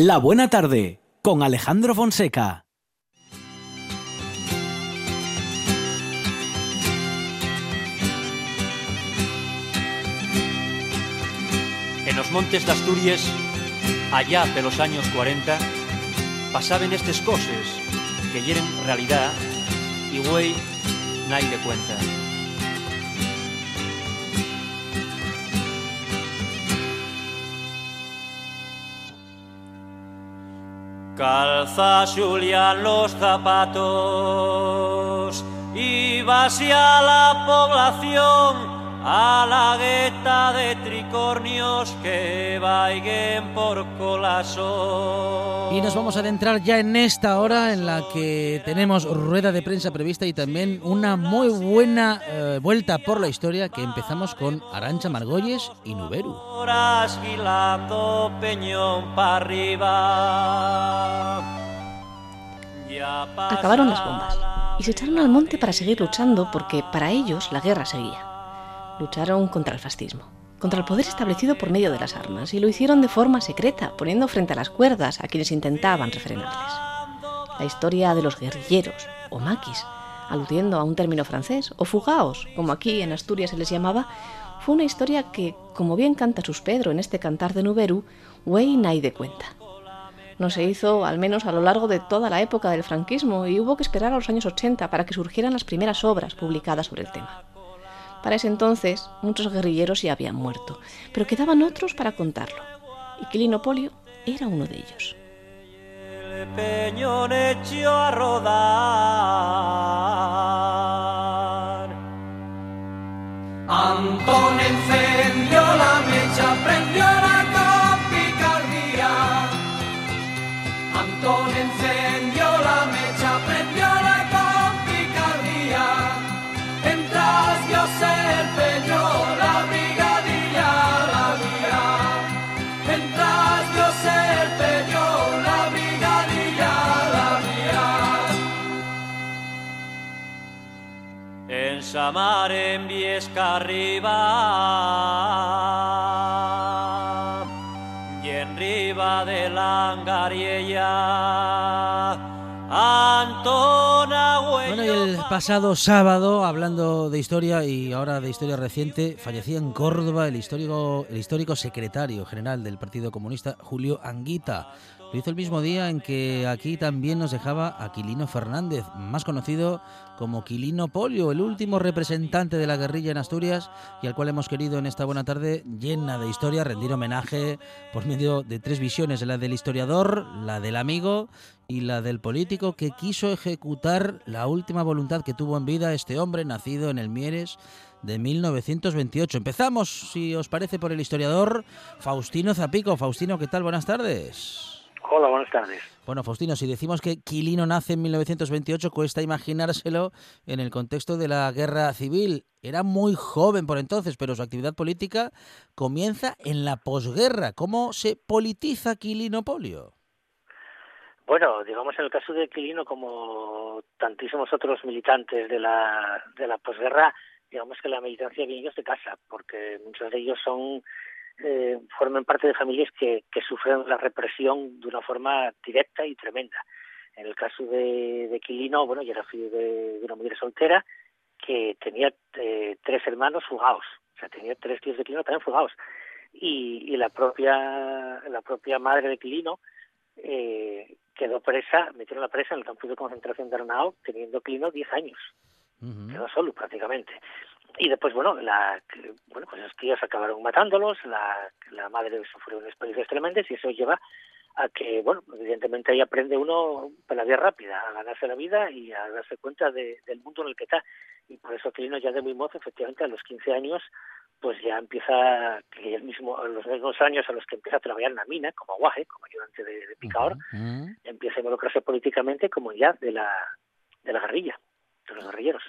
La Buena Tarde con Alejandro Fonseca. En los montes de Asturias, allá de los años 40, pasaban estas cosas que hieren realidad y güey, nadie cuenta. Calza Julián los zapatos y va hacia la población a la gueta de tricornios que vaiguen por colasón. Y nos vamos a adentrar ya en esta hora en la que tenemos rueda de prensa prevista y también una muy buena eh, vuelta por la historia que empezamos con Arancha Margolles y Nuberu. peñón para arriba. Acabaron las bombas y se echaron al monte para seguir luchando porque para ellos la guerra seguía lucharon contra el fascismo, contra el poder establecido por medio de las armas, y lo hicieron de forma secreta, poniendo frente a las cuerdas a quienes intentaban refrenarles. La historia de los guerrilleros, o maquis, aludiendo a un término francés, o fugaos, como aquí en Asturias se les llamaba, fue una historia que, como bien canta Sus Pedro en este cantar de Nuberu, Wey de cuenta. No se hizo, al menos a lo largo de toda la época del franquismo, y hubo que esperar a los años 80 para que surgieran las primeras obras publicadas sobre el tema. Para ese entonces, muchos guerrilleros ya habían muerto, pero quedaban otros para contarlo, y Quilino Polio era uno de ellos. El peñón echó a rodar. Antón encendió la mecha, prendió Samar en Viesca arriba y en riba de la Angariella Antona Bueno, y el pasado sábado, hablando de historia y ahora de historia reciente, fallecía en Córdoba el histórico, el histórico secretario general del Partido Comunista, Julio Anguita. Lo hizo el mismo día en que aquí también nos dejaba Aquilino Fernández, más conocido como Quilino Polio, el último representante de la guerrilla en Asturias y al cual hemos querido en esta buena tarde llena de historia rendir homenaje por medio de tres visiones, la del historiador, la del amigo y la del político que quiso ejecutar la última voluntad que tuvo en vida este hombre nacido en el Mieres de 1928. Empezamos, si os parece, por el historiador Faustino Zapico. Faustino, ¿qué tal? Buenas tardes. Hola, buenas tardes. Bueno, Faustino, si decimos que Quilino nace en 1928, cuesta imaginárselo en el contexto de la guerra civil. Era muy joven por entonces, pero su actividad política comienza en la posguerra. ¿Cómo se politiza Quilino Polio? Bueno, digamos en el caso de Quilino, como tantísimos otros militantes de la, de la posguerra, digamos que la militancia viene ellos de casa, porque muchos de ellos son eh, forman parte de familias que, que sufren la represión de una forma directa y tremenda. En el caso de, de Quilino, bueno, yo era hijo de, de una mujer soltera que tenía eh, tres hermanos fugados, o sea, tenía tres tíos de Quilino también fugados. Y, y la propia la propia madre de Quilino eh, quedó presa, metieron la presa en el campo de concentración de Arnao, teniendo Quilino 10 años. Quedó solo prácticamente. Y después, bueno, la, bueno pues los tíos acabaron matándolos, la, la madre sufrió unas experiencias tremendas y eso lleva a que, bueno, evidentemente ahí aprende uno para la vía rápida, a ganarse la vida y a darse cuenta de- del mundo en el que está. Y por eso Quirino ya de muy mozo, efectivamente, a los 15 años, pues ya empieza, que el mismo, a los mismos años a los que empieza a trabajar en la mina, como aguaje, como ayudante de, de picador, empieza a involucrarse políticamente como ya de la, de la guerrilla, de los guerrilleros.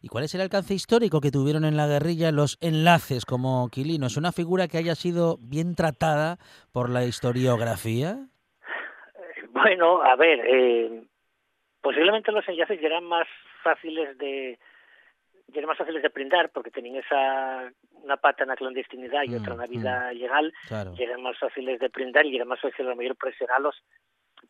¿Y cuál es el alcance histórico que tuvieron en la guerrilla los enlaces como Quilino? ¿Es una figura que haya sido bien tratada por la historiografía? Bueno, a ver, eh, posiblemente los enlaces ya eran más fáciles de, y eran más fáciles de prendar porque tenían esa una pata en la clandestinidad y otra en la vida legal Claro. y eran más fáciles de prendar y era más fácil a lo mejor presionarlos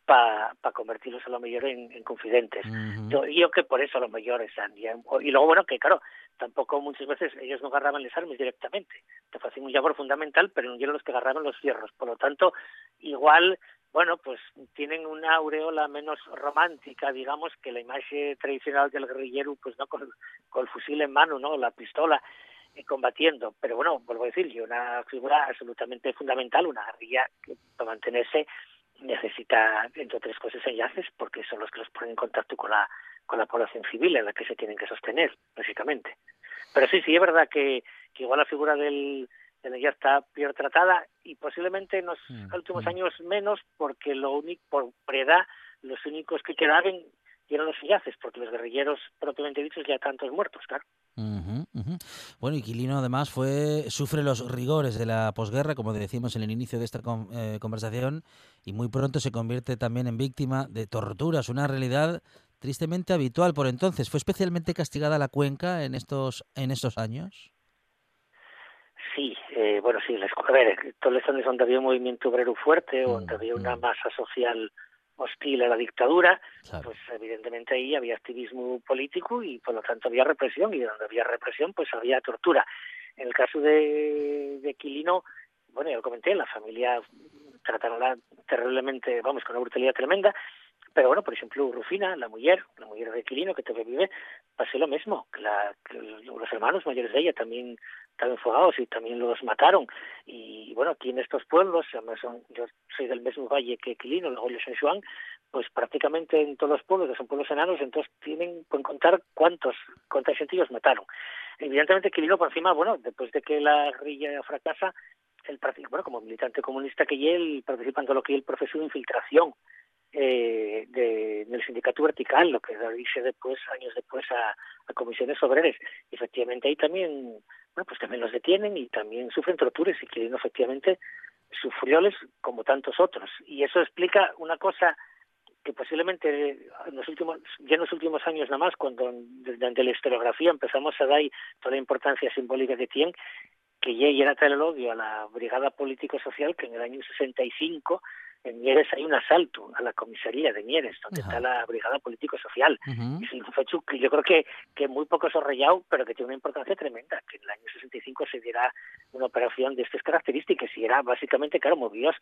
para pa convertirlos a lo mejor en, en confidentes. Ujú. Yo, yo que por eso a lo mejor están ya- y luego bueno que claro tampoco muchas veces ellos no agarraban las armas directamente. Te hacían un labor fundamental pero no eran los que agarraban los fierros por lo tanto igual bueno pues tienen una aureola menos romántica digamos que la imagen tradicional del guerrillero pues no con, con el fusil en mano no la pistola eh, combatiendo. Pero bueno vuelvo a decir una figura absolutamente fundamental una guerrilla que para mantenerse necesita entre otras cosas enlaces porque son los que los ponen en contacto con la con la población civil en la que se tienen que sostener básicamente. Pero sí sí es verdad que, que igual la figura del del ya está peor tratada y posiblemente en los Mm, últimos mm. años menos porque lo único por, por edad los únicos que quedaban eran los enlaces porque los guerrilleros propiamente dichos ya tantos muertos claro Bueno, y Quilino además fue sufre los rigores de la posguerra, como decimos en el inicio de esta con- eh, conversación, y muy pronto se convierte también en víctima de torturas, una realidad tristemente habitual por entonces. ¿Fue especialmente castigada la cuenca en estos en estos años? Sí, eh, bueno, sí, les, a ver, zonas donde había un movimiento obrero fuerte o Mm, donde había una mm. masa social hostil a la dictadura, Claro. pues evidentemente ahí había activismo político y por lo tanto había represión y donde había represión pues había tortura. En el caso de, de Quilino, bueno, ya lo comenté, la familia trataronla terriblemente, vamos, con una brutalidad tremenda, pero bueno, por ejemplo, Rufina, la mujer, la mujer de Quilino que todavía vive, pasó lo mismo, la, los hermanos mayores de ella también estaban fugados y también los mataron. Y bueno, aquí en estos pueblos, son, yo soy del mismo valle que Quilino, el Goyo San Juan, pues prácticamente en todos los pueblos, que son pueblos enanos, entonces tienen, pueden contar cuántos, cuánta gente ellos mataron. Evidentemente Quilino, por encima, bueno, después de que la guerrilla fracasa, el bueno, como militante comunista que él participa en lo que es el proceso de infiltración eh, de, del sindicato vertical, lo que dice después, años después, a, comisiones obreras. Efectivamente ahí también, bueno, pues también los detienen y también sufren torturas y Quilino efectivamente sufrióles como tantos otros. Y eso explica una cosa que posiblemente en los últimos, ya en los últimos años nada más, cuando desde la historiografía empezamos a dar toda la importancia simbólica que tiene, que ya era tal el odio a la Brigada Político-Social que en el año 65 en Mieres hay un asalto a la comisaría de Mieres, donde Ajá. está la Brigada Político-Social. Ujú. Y es un hecho que yo creo que, que muy poco sorrellado, pero que tiene una importancia tremenda, que en el año 65 se diera una operación de estas características y era básicamente, claro, movidos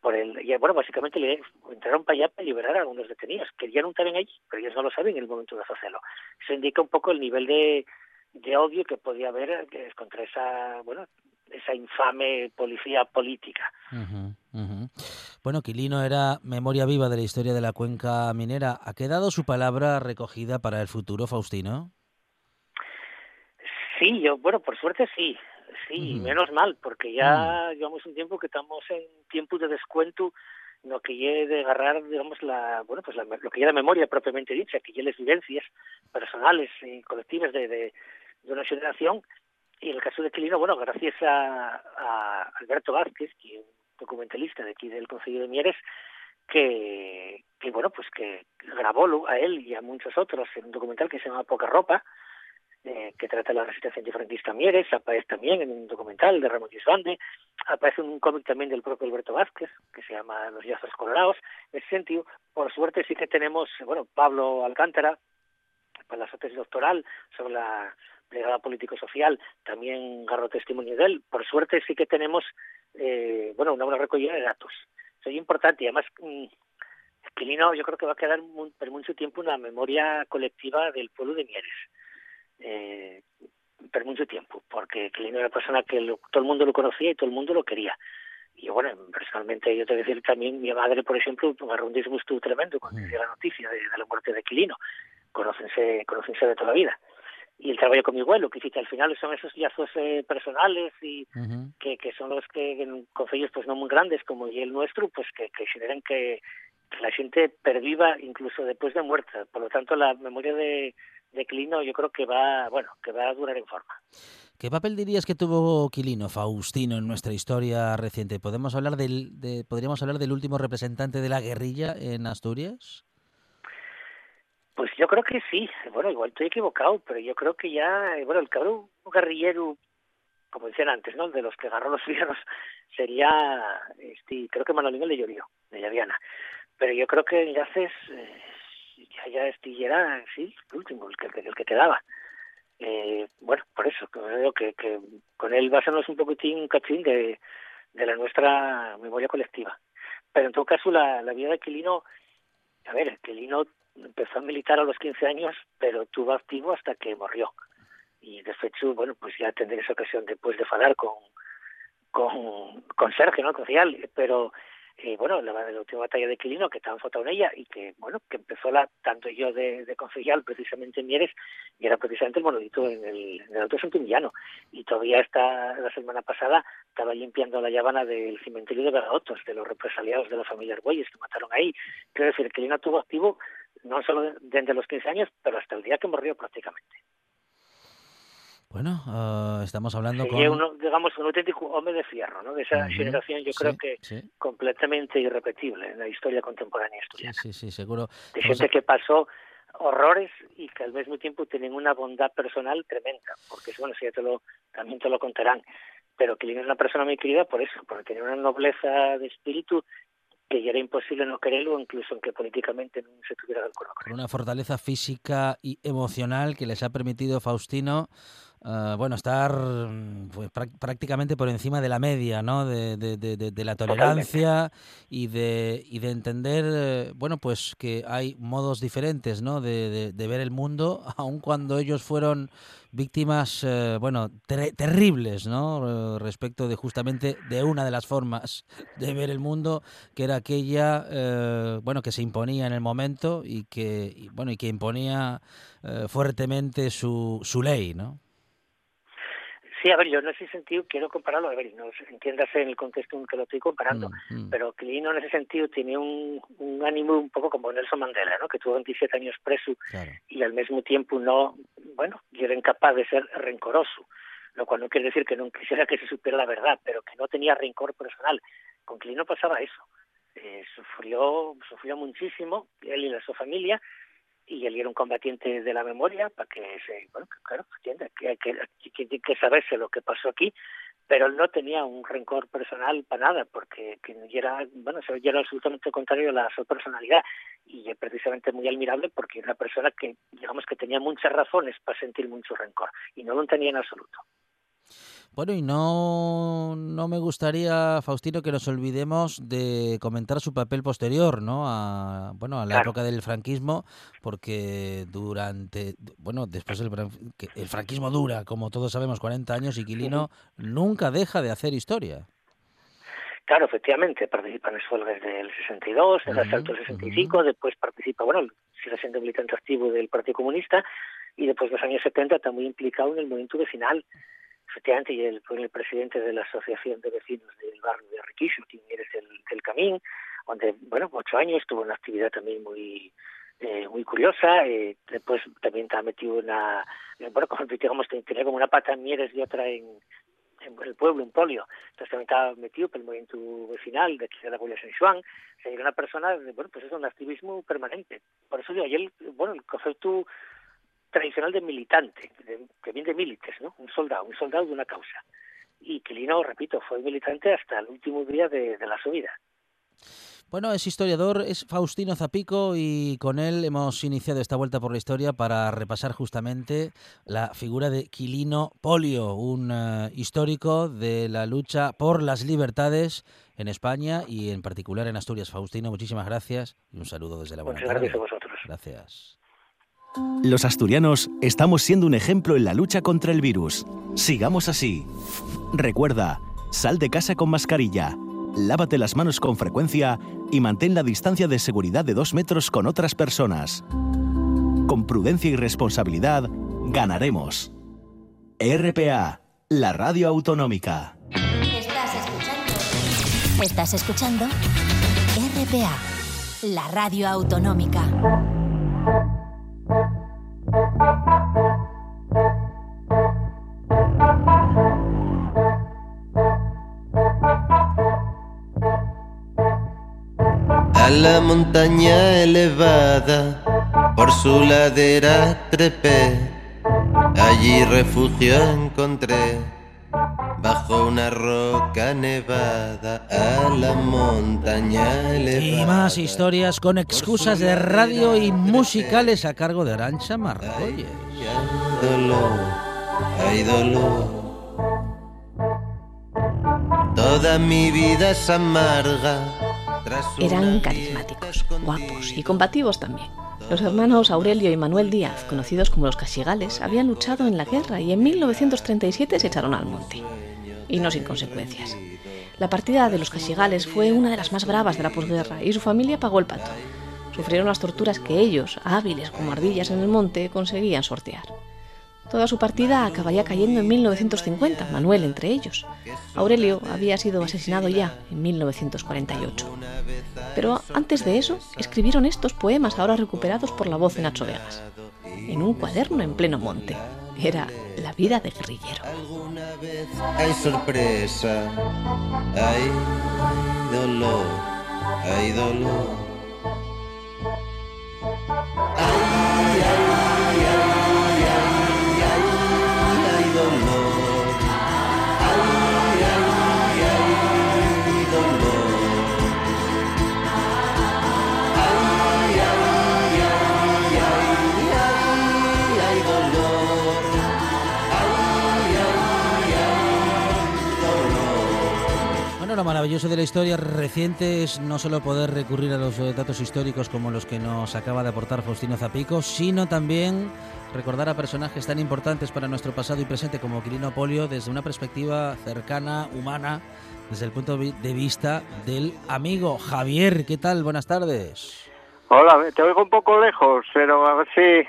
por el... Y, bueno, básicamente le entraron para allá para liberar a algunos detenidos, que ya no estaban allí, pero ellos no lo saben en el momento de hacerlo. Eso indica un poco el nivel de, de odio que podía haber contra esa, bueno, esa infame policía política. Bueno, Quilino era memoria viva de la historia de la cuenca minera. ¿Ha quedado su palabra recogida para el futuro, Faustino? Sí, yo, bueno, por suerte sí, sí, menos mal, porque ya llevamos un tiempo que estamos en tiempos de descuento, lo que lleve de agarrar, digamos, la, bueno, pues la, lo que ya la memoria propiamente dicha, que ya las vivencias personales y colectivas de, de, de una generación, y en el caso de Quilino, bueno, gracias a, a Alberto Vázquez, que es un documentalista de aquí del Consejo de Mieres, que, bueno, pues que grabó a él y a muchos otros en un documental que se llama Poca Ropa, eh, que trata la resistencia antifranquista Mieres, aparece también en un documental de Ramón Gisbande, aparece un cómic también del propio Alberto Vázquez, que se llama Los Yazos Colorados. En ese sentido, por suerte sí que tenemos, bueno, Pablo Alcántara, para la tesis doctoral sobre la brigada político-social, también agarró testimonio de él. Por suerte sí que tenemos, eh, bueno, una buena recogida de datos. Eso es importante y además... mm, Quilino yo creo que va a quedar muy, por mucho tiempo una memoria colectiva del pueblo de Mieres eh, por mucho tiempo, porque Quilino era una persona que lo- todo el mundo lo conocía y todo el mundo lo quería. Y bueno, personalmente yo te voy a decir también, mi madre, por ejemplo, agarró un disgusto tremendo cuando Mm. dio la noticia de, de la muerte de Quilino. Conócense, conócense de toda la vida. Y el trabajo con mi abuelo, que dice, al final son esos lazos eh, personales y que, que son los que en concellos pues no muy grandes como y el nuestro, pues que, que generan que, que la gente perviva incluso después de muerta. Por lo tanto, la memoria de, de Quilino yo creo que va, bueno, que va a durar en forma. ¿Qué papel dirías que tuvo Quilino, Faustino, en nuestra historia reciente? ¿Podemos hablar del, de, ¿Podríamos hablar del último representante de la guerrilla en Asturias? Pues yo creo que sí. Bueno, igual estoy equivocado, pero yo creo que ya, bueno, el cabrón guerrillero, como decían antes, ¿no? De los que agarró los fierros, sería, este, creo que Manolín de Llorio, de Llaviana. Pero yo creo que Enlaces, eh, ya, ya este, era, sí, el último, el que, el que quedaba. Eh, bueno, por eso, creo que, que con él basarnos un poquitín, un cachín de, de la nuestra memoria colectiva. Pero en todo caso, la, la vida de Quilino, a ver, Quilino empezó a militar a los 15 años, pero estuvo activo hasta que murió. Y de hecho, bueno, pues ya tendré esa ocasión después de falar con, con, Sergio, ¿no? Con pero eh, bueno, la, la, última batalla de Quilino, que estaba enfocado en ella y que, bueno, que empezó la, tanto yo de, de concejal precisamente en Mieres, y era precisamente el monolito en el, en el Alto Santimillano. Y todavía está, la semana pasada, estaba limpiando la llavana del cementerio de Garaotos, de los represaliados de la familia Argüelles que mataron ahí. Quiero decir, Quilino tuvo activo no solo desde los 15 años, pero hasta el día que murió prácticamente. Bueno, uh, estamos hablando sí, con... Uno, digamos, un auténtico hombre de fierro, ¿no? De esa uh -huh. generación yo sí, creo que sí. completamente irrepetible en la historia contemporánea asturiana. Sí, sí, sí, seguro. De gente a... que pasó horrores y que al mismo tiempo tienen una bondad personal tremenda, porque bueno, si ya te lo, también te lo contarán, pero que es una persona muy querida por eso, porque tenía una nobleza de espíritu que ya era imposible no quererlo, incluso aunque políticamente no se tuviera de acuerdo con Una fortaleza física y emocional que les ha permitido Faustino Uh, bueno, estar pues, prácticamente por encima de la media, ¿no? De, de, de, de la tolerancia y de, y de entender, eh, bueno, pues que hay modos diferentes, ¿no? De, ver el mundo, aun cuando ellos fueron víctimas, eh, bueno, ter terribles, ¿no? Respecto de justamente de una de las formas de ver el mundo, que era aquella, eh, bueno, que se imponía en el momento y que, y, bueno, y que imponía fuertemente su, su ley, ¿no? Sí, a ver, yo en ese sentido quiero compararlo, a ver, no entiéndase en el contexto en que lo estoy comparando, mm, mm. pero Quilino en ese sentido tiene un, un ánimo un poco como Nelson Mandela, ¿no? Que tuvo 27 años preso claro. y al mismo tiempo no, bueno, y era incapaz de ser rencoroso, lo cual no quiere decir que no quisiera que se supiera la verdad, pero que no tenía rencor personal. Con Quilino pasaba eso. Eh, sufrió, sufrió muchísimo, él y la su familia, y él era un combatiente de la memoria para que se, bueno, que, claro, que hay que, que, que, saberse lo que pasó aquí, pero él no tenía un rencor personal para nada, porque que era, bueno, era absolutamente contrario a la su personalidad, y es precisamente muy admirable porque era una persona que, digamos que tenía muchas razones para sentir mucho rencor, y no lo tenía en absoluto. Bueno, y no, no me gustaría, Faustino, que nos olvidemos de comentar su papel posterior, ¿no? A, bueno, a la claro. época del franquismo, porque durante, bueno, después el, el, franquismo dura, como todos sabemos, 40 años y Quilino sí. nunca deja de hacer historia. Claro, efectivamente, participa en las huelgas del 62, en el asalto del 65, uh -huh. después participa, bueno, sigue siendo militante activo del Partido Comunista y después de los años 70 está muy implicado en el movimiento vecinal efectivamente, y él fue el presidente de la Asociación de Vecinos del barrio de Riquillo, quien eres el, del Camín, donde, bueno, ocho años tuvo una actividad también muy eh, muy curiosa, eh, después también está metido una, bueno, como digamos, tenía como una pata en Mieres y otra en, en el pueblo, en Polio, entonces también estaba metido por el movimiento vecinal de aquí de la Guardia San Juan, o sea, era una persona, bueno, pues es un activismo permanente, por eso digo, él, bueno, el concepto tradicional de militante, de, que viene de milites, ¿no? Un soldado, un soldado de una causa. Y Quilino, repito, fue militante hasta el último día de, de la su vida. Bueno, es historiador, es Faustino Zapico y con él hemos iniciado esta vuelta por la historia para repasar justamente la figura de Quilino Polio, un uh, histórico de la lucha por las libertades en España y en particular en Asturias. Faustino, muchísimas gracias y un saludo desde la buena Muchas gracias a vosotros. Gracias. Los asturianos estamos siendo un ejemplo en la lucha contra el virus. Sigamos así. Recuerda, sal de casa con mascarilla, lávate las manos con frecuencia y mantén la distancia de seguridad de dos metros con otras personas. Con prudencia y responsabilidad, ganaremos. RPA, la radio autonómica. Estás escuchando. Estás escuchando RPA, la radio autonómica. La montaña elevada, por su ladera trepé, allí refugio encontré, bajo una roca nevada a la montaña elevada. Y más historias con excusas de radio y musicales a cargo de Arancha Margolles. Hay dolor, hay dolor. Toda mi vida es amarga. Eran carismáticos, guapos y combativos también. Los hermanos Aurelio y Manuel Díaz, conocidos como los Casigales, habían luchado en la guerra y en 1937 se echaron al monte. Y no sin consecuencias. La partida de los Casigales fue una de las más bravas de la posguerra y su familia pagó el pato. Sufrieron las torturas que ellos, hábiles como ardillas en el monte, conseguían sortear. Toda su partida acabaría cayendo en 1950, Manuel entre ellos. Aurelio había sido asesinado ya en 1948. Pero antes de eso, escribieron estos poemas ahora recuperados por la voz de Nacho Vegas, en un cuaderno en pleno monte. Era la vida de guerrillero. Hay sorpresa, hay dolor, hay dolor. Ay, ay, lo maravilloso de la historia reciente es no solo poder recurrir a los eh, datos históricos como los que nos acaba de aportar Faustino Zapico, sino también recordar a personajes tan importantes para nuestro pasado y presente como Quirino Polio desde una perspectiva cercana, humana, desde el punto de vista del amigo Javier. ¿Qué tal? Buenas tardes. Hola, te oigo un poco lejos, pero a ver si,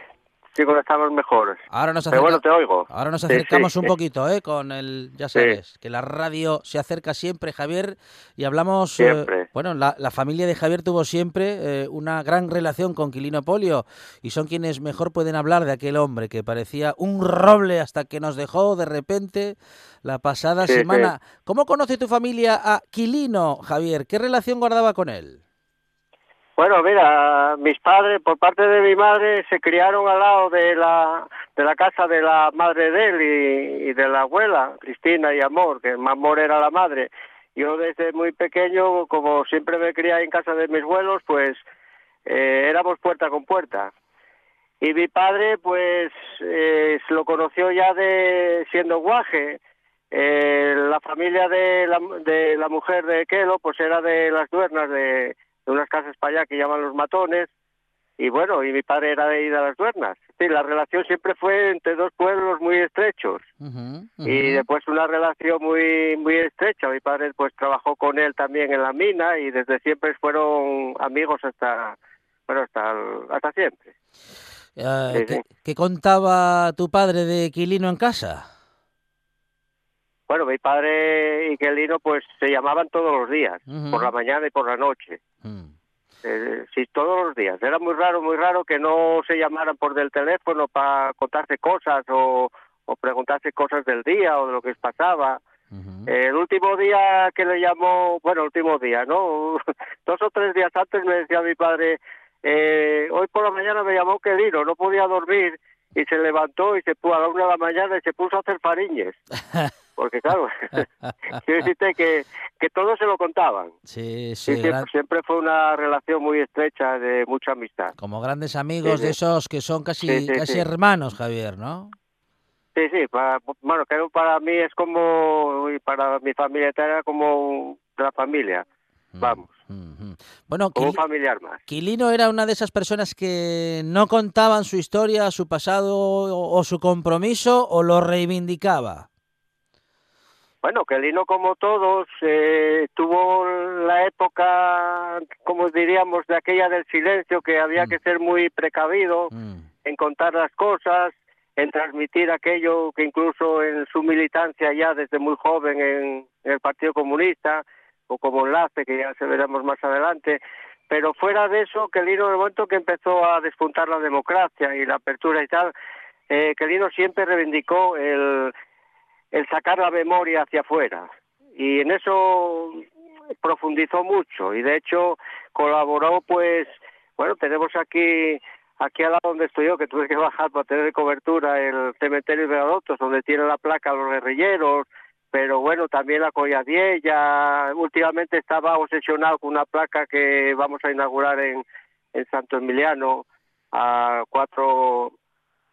mejor. Ahora nos, Pero bueno, acerca- te oigo. Ahora nos acercamos sí. un poquito, ¿eh? Con el, ya Sí. sabes, que la radio se acerca siempre, Javier, y hablamos, eh, Siempre. bueno, la, la familia de Javier tuvo siempre eh, una gran relación con Quilino Polio, y son quienes mejor pueden hablar de aquel hombre que parecía un roble hasta que nos dejó de repente la pasada semana. ¿Cómo conoce tu familia a Quilino, Javier? ¿Qué relación guardaba con él? Bueno, mira, mis padres, por parte de mi madre, se criaron al lado de la, de la casa de la madre de él y, de la abuela, Cristina y Amor, que Amor era la madre. Yo desde muy pequeño, como siempre me crié en casa de mis abuelos, pues eh, éramos puerta con puerta. Y mi padre, pues, eh, lo conoció ya de siendo guaje. Eh, la familia de la, de la mujer de Kelo, pues era de las duernas de, de unas casas para allá que llaman los matones. Y bueno, y mi padre era de ir a las duernas. Sí, la relación siempre fue entre dos pueblos muy estrechos y después una relación muy muy estrecha. Mi padre pues trabajó con él también en la mina y desde siempre fueron amigos hasta bueno hasta hasta siempre. Sí, ¿qué, sí. qué contaba tu padre de Quilino en casa? Bueno, mi padre y Quelino pues se llamaban todos los días, por la mañana y por la noche. Mm. Eh, sí, todos los días. Era muy raro, muy raro que no se llamaran por del teléfono para contarse cosas o, o preguntarse cosas del día o de lo que les pasaba. El último día que le llamó, bueno, el último día, ¿no? Dos o tres días antes me decía mi padre, eh, hoy por la mañana me llamó Quelino, no podía dormir y se levantó y se puso a la una de la mañana y se puso a hacer fariñes. Porque claro, quiero decirte que, que todos se lo contaban. Sí, Sí, siempre, gran- siempre fue una relación muy estrecha de mucha amistad. como grandes amigos Sí, de esos que son casi, Sí, casi hermanos, Javier, ¿no? Sí, sí, para, bueno, creo para mí es como, y para mi familia era como la familia, Mm, Vamos. mm, mm. Bueno, como un familiar más. Quilino era una de esas personas que no contaban su historia, su pasado o, o su compromiso o lo reivindicaba. Bueno, que Lino, como todos, eh, tuvo la época, como diríamos, de aquella del silencio, que había Mm. que ser muy precavido Mm, en contar las cosas, en transmitir aquello que incluso en su militancia ya desde muy joven en, en el Partido Comunista, o como enlace, que ya se veremos más adelante, pero fuera de eso, que Lino, en el momento que empezó a despuntar la democracia y la apertura y tal, eh, que Lino siempre reivindicó el, el sacar la memoria hacia afuera. Y en eso profundizó mucho y de hecho colaboró pues, bueno, tenemos aquí aquí al lado donde estoy yo, que tuve que bajar para tener cobertura, el cementerio de Adoptos, donde tiene la placa los guerrilleros, pero bueno, también la Colladiella. Últimamente estaba obsesionado con una placa que vamos a inaugurar en, en Santo Emiliano a cuatro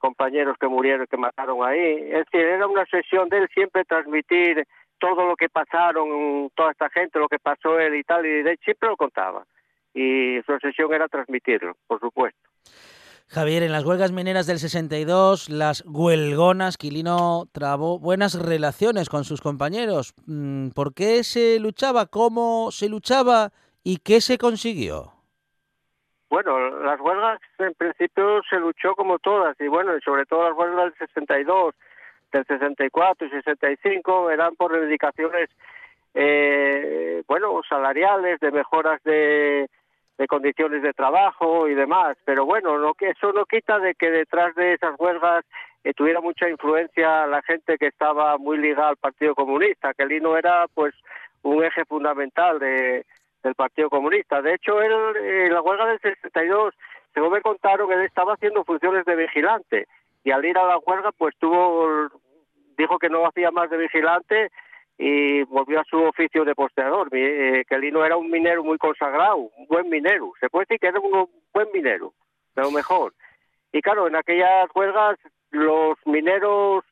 compañeros que murieron, que mataron ahí. Es decir, era una sesión de él siempre transmitir todo lo que pasaron, toda esta gente, lo que pasó él y tal, y de siempre lo contaba. Y su obsesión era transmitirlo, por supuesto. Javier, en las huelgas mineras del 62, las huelgonas, Quilino trabó buenas relaciones con sus compañeros. Mm, ¿Por qué se luchaba? ¿Cómo se luchaba? ¿Y qué se consiguió? Bueno, las huelgas en principio se luchó como todas, y bueno, sobre todo las huelgas del 62, del 64 y 65 eran por reivindicaciones, eh, bueno, salariales, de mejoras de, condiciones de trabajo y demás. Pero bueno, que eso no quita de que detrás de esas huelgas eh, tuviera mucha influencia la gente que estaba muy ligada al Partido Comunista, que Lino era pues un eje fundamental de, del Partido Comunista. De hecho, él en la huelga del 62, según me contaron, él estaba haciendo funciones de vigilante y al ir a la huelga pues tuvo dijo que no hacía más de vigilante y volvió a su oficio de posteador, eh, que Lino era un minero muy consagrado, un buen minero, se puede decir que era un buen minero, pero mejor. Y claro, en aquellas huelgas los mineros,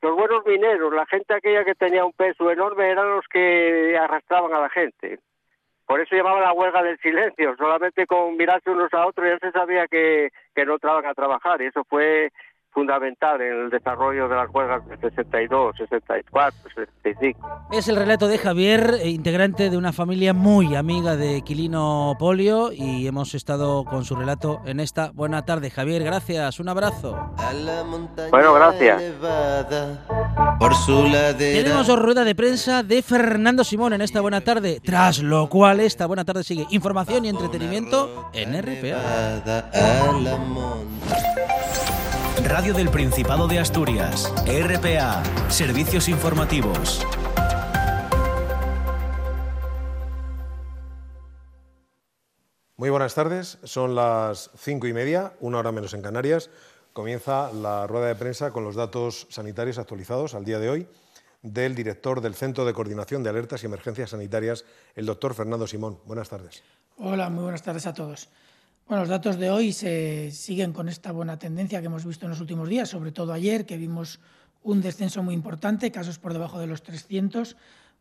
los buenos mineros, la gente aquella que tenía un peso enorme eran los que arrastraban a la gente. Por eso llamaban la huelga del silencio, solamente con mirarse unos a otros ya se sabía que, que no entraban a trabajar y eso fue fundamental en el desarrollo de las huelgas de 62, 64, 65. Es el relato de Javier, eh, integrante de una familia muy amiga de Quilino Polio y hemos estado con su relato en esta buena tarde. Javier, gracias, un abrazo. Bueno, gracias. Por su Tenemos rueda de prensa de Fernando Simón en esta buena tarde, tras lo cual esta buena tarde sigue información y entretenimiento en RPA. Radio del Principado de Asturias, RPA, Servicios Informativos. Muy buenas tardes, son las cinco y media, una hora menos en Canarias. Comienza la rueda de prensa con los datos sanitarios actualizados al día de hoy del director del Centro de Coordinación de Alertas y Emergencias Sanitarias, el doctor Fernando Simón. Buenas tardes. Hola, muy buenas tardes a todos. Bueno, los datos de hoy se siguen con esta buena tendencia que hemos visto en los últimos días, sobre todo ayer, que vimos un descenso muy importante, casos por debajo de los 300.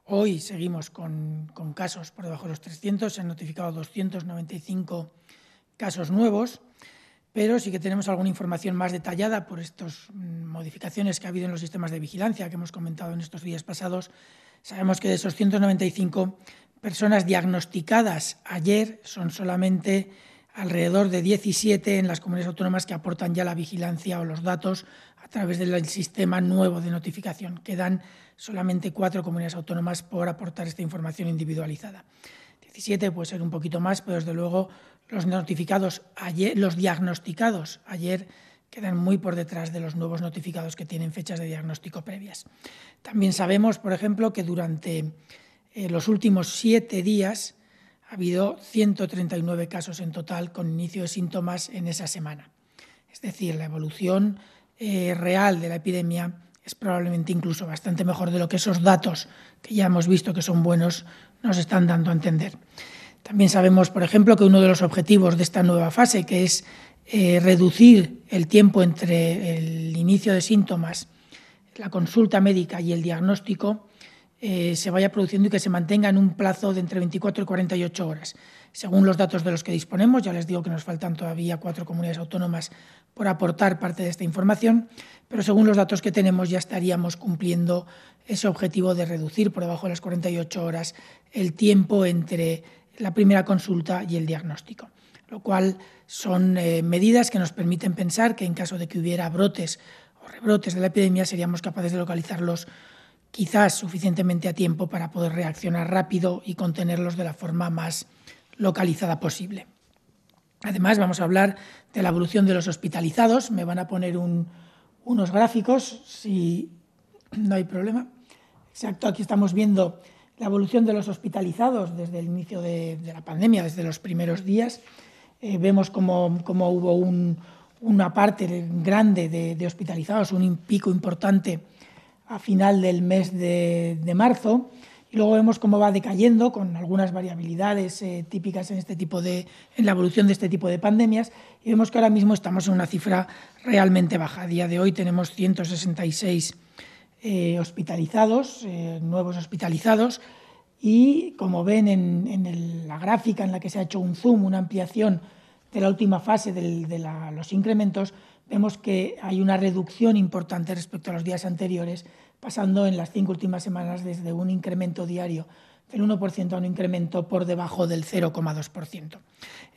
Hoy seguimos con, con casos por debajo de los 300, se han notificado 295 casos nuevos, pero sí que tenemos alguna información más detallada por estas mm, modificaciones que ha habido en los sistemas de vigilancia que hemos comentado en estos días pasados. Sabemos que de esos 195 personas diagnosticadas ayer son solamente alrededor de 17 en las comunidades autónomas que aportan ya la vigilancia o los datos a través del sistema nuevo de notificación. Quedan solamente cuatro comunidades autónomas por aportar esta información individualizada. 17 puede ser un poquito más, pero desde luego los notificados ayer, los diagnosticados ayer quedan muy por detrás de los nuevos notificados que tienen fechas de diagnóstico previas. También sabemos, por ejemplo, que durante eh, los últimos siete días ha habido 139 casos en total con inicio de síntomas en esa semana. Es decir, la evolución eh, real de la epidemia es probablemente incluso bastante mejor de lo que esos datos que ya hemos visto que son buenos nos están dando a entender. También sabemos, por ejemplo, que uno de los objetivos de esta nueva fase, que es eh, reducir el tiempo entre el inicio de síntomas, la consulta médica y el diagnóstico, eh, se vaya produciendo y que se mantenga en un plazo de entre 24 y 48 horas. Según los datos de los que disponemos, ya les digo que nos faltan todavía cuatro comunidades autónomas por aportar parte de esta información, pero según los datos que tenemos ya estaríamos cumpliendo ese objetivo de reducir por debajo de las 48 horas el tiempo entre la primera consulta y el diagnóstico, lo cual son eh, medidas que nos permiten pensar que en caso de que hubiera brotes o rebrotes de la epidemia seríamos capaces de localizarlos quizás suficientemente a tiempo para poder reaccionar rápido y contenerlos de la forma más localizada posible. Además, vamos a hablar de la evolución de los hospitalizados. Me van a poner unos gráficos, si no hay problema. Exacto, aquí estamos viendo la evolución de los hospitalizados desde el inicio de, la pandemia, desde los primeros días. eh, vemos como, hubo una parte grande de, hospitalizados, un pico importante a final del mes de, marzo. Y luego vemos cómo va decayendo con algunas variabilidades eh, típicas en, este tipo de, en la evolución de este tipo de pandemias. Y vemos que ahora mismo estamos en una cifra realmente baja. A día de hoy tenemos 166 eh, hospitalizados, nuevos hospitalizados, y como ven en, la gráfica en la que se ha hecho un zoom, una ampliación de la última fase de los incrementos, vemos que hay una reducción importante respecto a los días anteriores, pasando en las cinco últimas semanas desde un incremento diario del 1% a un incremento por debajo del 0,2%.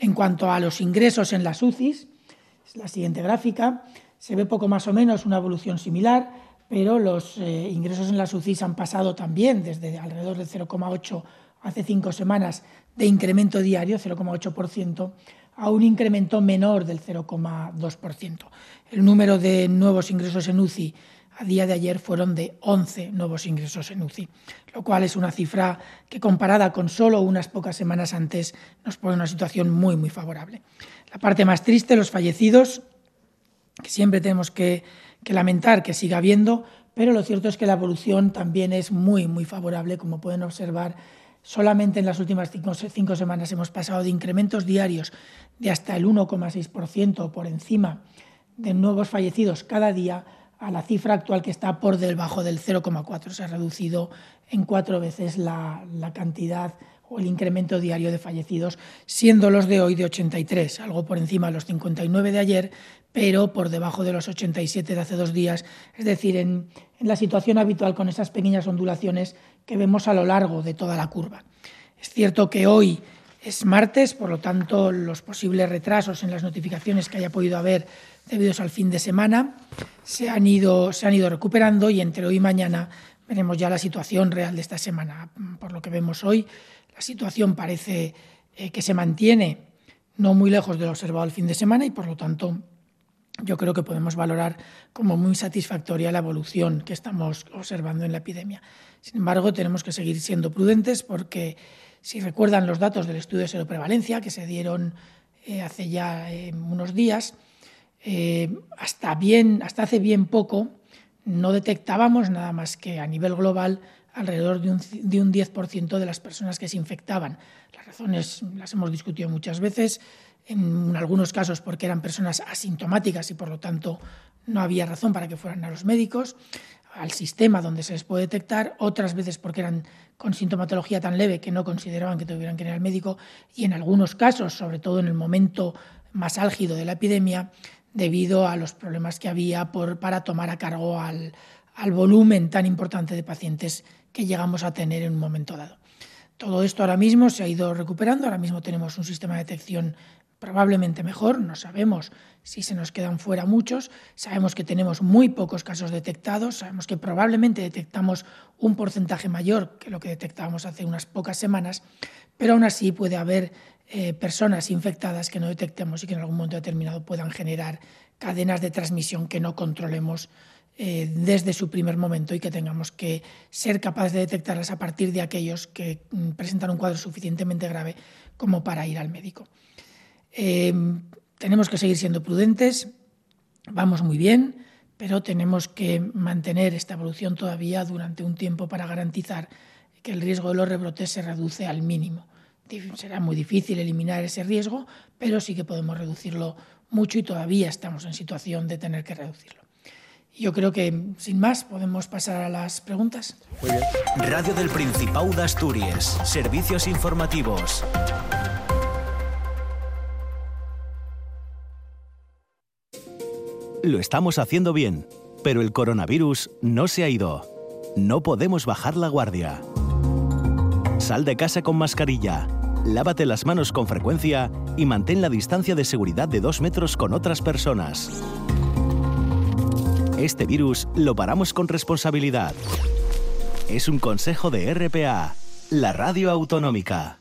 En cuanto a los ingresos en las UCIs, es la siguiente gráfica, se ve poco más o menos una evolución similar, pero los eh, ingresos en las UCIs han pasado también desde alrededor del 0,8 hace cinco semanas de incremento diario, 0,8%, a un incremento menor del 0,2%. El número de nuevos ingresos en UCI a día de ayer fueron de 11 nuevos ingresos en UCI, lo cual es una cifra que comparada con solo unas pocas semanas antes nos pone en una situación muy, muy favorable. La parte más triste, los fallecidos, que siempre tenemos que que lamentar que siga habiendo, pero lo cierto es que la evolución también es muy, muy favorable, como pueden observar. Solamente en las últimas cinco, semanas hemos pasado de incrementos diarios de hasta el 1,6% por encima de nuevos fallecidos cada día a la cifra actual que está por debajo del 0,4. Se ha reducido en cuatro veces la, cantidad o el incremento diario de fallecidos, siendo los de hoy de 83, algo por encima de los 59 de ayer, pero por debajo de los 87 de hace dos días, es decir, en, la situación habitual con esas pequeñas ondulaciones que vemos a lo largo de toda la curva. Es cierto que hoy es martes, por lo tanto, los posibles retrasos en las notificaciones que haya podido haber debidos al fin de semana se han ido, se han ido recuperando y entre hoy y mañana veremos ya la situación real de esta semana. Por lo que vemos hoy, la situación parece eh, que se mantiene no muy lejos de lo observado el fin de semana y, por lo tanto, yo creo que podemos valorar como muy satisfactoria la evolución que estamos observando en la epidemia. Sin embargo, tenemos que seguir siendo prudentes porque si recuerdan los datos del estudio de seroprevalencia que se dieron eh, hace ya eh, unos días, eh, hasta, bien, hasta hace bien poco no detectábamos nada más que a nivel global alrededor de un, de un 10% de las personas que se infectaban. Las razones las hemos discutido muchas veces en algunos casos porque eran personas asintomáticas y por lo tanto no había razón para que fueran a los médicos, al sistema donde se les puede detectar, otras veces porque eran con sintomatología tan leve que no consideraban que tuvieran que ir al médico y en algunos casos, sobre todo en el momento más álgido de la epidemia, debido a los problemas que había por, para tomar a cargo al, al volumen tan importante de pacientes que llegamos a tener en un momento dado. Todo esto ahora mismo se ha ido recuperando, ahora mismo tenemos un sistema de detección probablemente mejor, no sabemos si se nos quedan fuera muchos, sabemos que tenemos muy pocos casos detectados, sabemos que probablemente detectamos un porcentaje mayor que lo que detectábamos hace unas pocas semanas, pero aún así puede haber eh, personas infectadas que no detectemos y que en algún momento determinado puedan generar cadenas de transmisión que no controlemos eh, desde su primer momento y que tengamos que ser capaces de detectarlas a partir de aquellos que mm, presentan un cuadro suficientemente grave como para ir al médico. Em, tenemos que seguir siendo prudentes, vamos muy bien, pero tenemos que mantener esta evolución todavía durante un tiempo para garantizar que el riesgo de los rebrotes se reduce al mínimo. Será muy difícil eliminar ese riesgo, pero sí que podemos reducirlo mucho y todavía estamos en situación de tener que reducirlo. Yo creo que, sin más, podemos pasar a las preguntas. Radio del Principado de Asturias. Servicios informativos. Lo estamos haciendo bien, pero el coronavirus no se ha ido. No podemos bajar la guardia. Sal de casa con mascarilla, lávate las manos con frecuencia y mantén la distancia de seguridad de dos metros con otras personas. Este virus lo paramos con responsabilidad. Es un consejo de RPA, la radio autonómica.